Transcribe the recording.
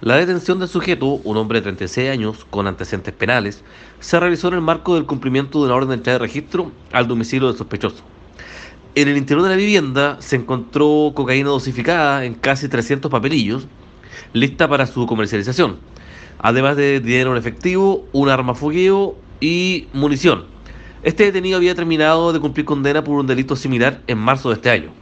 La detención del sujeto, un hombre de 36 años con antecedentes penales, se realizó en el marco del cumplimiento de una orden de entrada de registro al domicilio del sospechoso. En el interior de la vivienda se encontró cocaína dosificada en casi 300 papelillos, lista para su comercialización, además de dinero en efectivo, un arma fogueo y munición. Este detenido había terminado de cumplir condena por un delito similar en marzo de este año.